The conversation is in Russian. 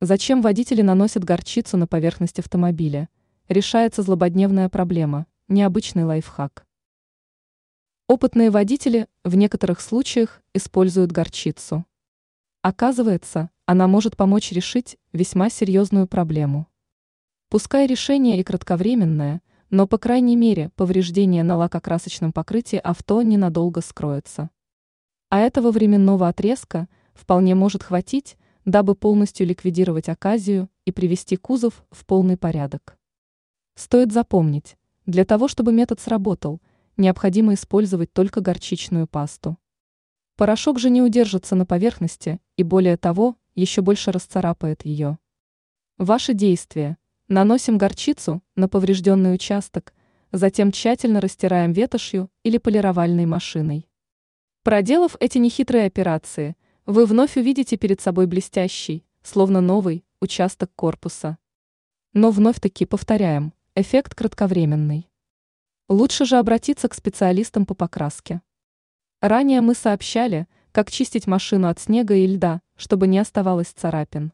Зачем водители наносят горчицу на поверхность автомобиля? Решается злободневная проблема, необычный лайфхак. Опытные водители в некоторых случаях используют горчицу. Оказывается, она может помочь решить весьма серьезную проблему. Пускай решение и кратковременное, но по крайней мере повреждение на лакокрасочном покрытии авто ненадолго скроется. А этого временного отрезка вполне может хватить, дабы полностью ликвидировать оказию и привести кузов в полный порядок. Стоит запомнить, для того, чтобы метод сработал, необходимо использовать только горчичную пасту. Порошок же не удержится на поверхности и, более того, еще больше расцарапает ее. Ваши действия. Наносим горчицу на поврежденный участок, затем тщательно растираем ветошью или полировальной машиной. Проделав эти нехитрые операции – вы вновь увидите перед собой блестящий, словно новый, участок корпуса. Но вновь-таки повторяем, эффект кратковременный. Лучше же обратиться к специалистам по покраске. Ранее мы сообщали, как чистить машину от снега и льда, чтобы не оставалось царапин.